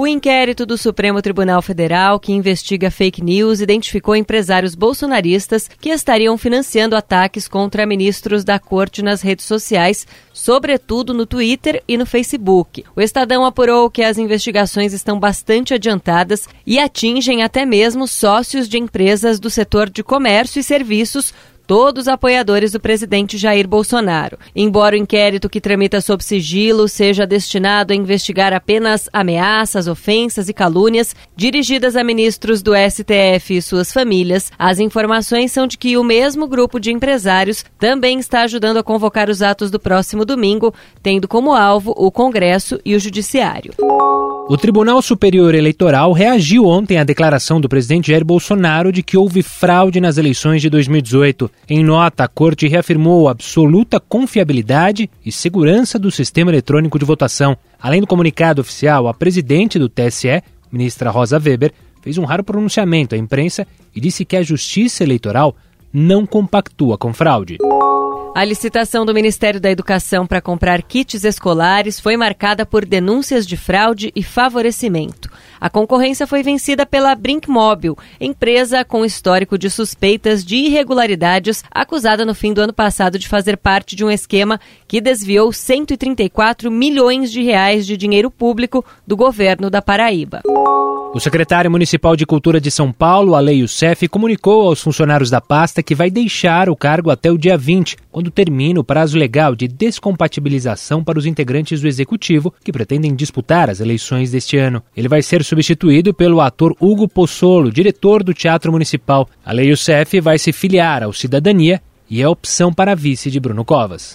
O inquérito do Supremo Tribunal Federal, que investiga fake news, identificou empresários bolsonaristas que estariam financiando ataques contra ministros da corte nas redes sociais, sobretudo no Twitter e no Facebook. O Estadão apurou que as investigações estão bastante adiantadas e atingem até mesmo sócios de empresas do setor de comércio e serviços todos apoiadores do presidente Jair Bolsonaro. Embora o inquérito que tramita sob sigilo seja destinado a investigar apenas ameaças, ofensas e calúnias dirigidas a ministros do STF e suas famílias, as informações são de que o mesmo grupo de empresários também está ajudando a convocar os atos do próximo domingo, tendo como alvo o Congresso e o Judiciário. O Tribunal Superior Eleitoral reagiu ontem à declaração do presidente Jair Bolsonaro de que houve fraude nas eleições de 2018. Em nota, a corte reafirmou absoluta confiabilidade e segurança do sistema eletrônico de votação. Além do comunicado oficial, a presidente do TSE, ministra Rosa Weber, fez um raro pronunciamento à imprensa e disse que a Justiça Eleitoral não compactua com fraude. A licitação do Ministério da Educação para comprar kits escolares foi marcada por denúncias de fraude e favorecimento. A concorrência foi vencida pela Brinkmobil, empresa com histórico de suspeitas de irregularidades, acusada no fim do ano passado de fazer parte de um esquema que desviou 134 milhões de reais de dinheiro público do governo da Paraíba. O secretário municipal de Cultura de São Paulo, Alei Youssef, comunicou aos funcionários da pasta que vai deixar o cargo até o dia 20, quando termina o prazo legal de descompatibilização para os integrantes do executivo que pretendem disputar as eleições deste ano. Ele vai ser substituído pelo ator Hugo Pozzolo, diretor do Teatro Municipal. Alei Youssef vai se filiar ao Cidadania e é opção para vice de Bruno Covas.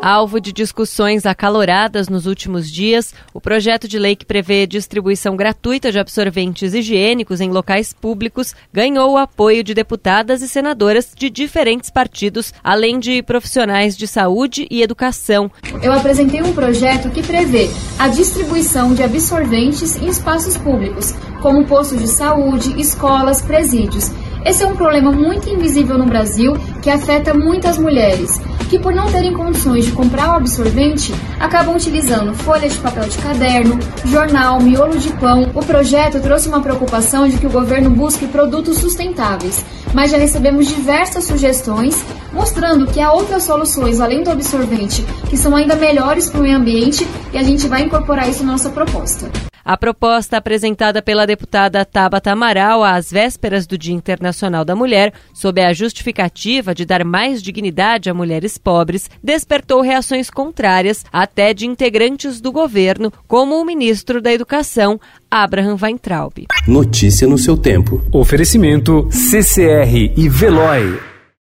Alvo de discussões acaloradas nos últimos dias, o projeto de lei que prevê distribuição gratuita de absorventes higiênicos em locais públicos ganhou o apoio de deputadas e senadoras de diferentes partidos, além de profissionais de saúde e educação. Eu apresentei um projeto que prevê a distribuição de absorventes em espaços públicos, como postos de saúde, escolas, presídios. Esse é um problema muito invisível no Brasil que afeta muitas mulheres que, por não terem condições de comprar o absorvente, acabam utilizando folhas de papel de caderno, jornal, miolo de pão. O projeto trouxe uma preocupação de que o governo busque produtos sustentáveis, mas já recebemos diversas sugestões mostrando que há outras soluções além do absorvente que são ainda melhores para o meio ambiente e a gente vai incorporar isso na nossa proposta. A proposta apresentada pela deputada Tabata Amaral às vésperas do Dia Internacional da Mulher, sob a justificativa de dar mais dignidade a mulheres pobres, despertou reações contrárias até de integrantes do governo, como o ministro da Educação, Abraham Weintraub. Notícia no seu tempo. Oferecimento CCR e Veloy.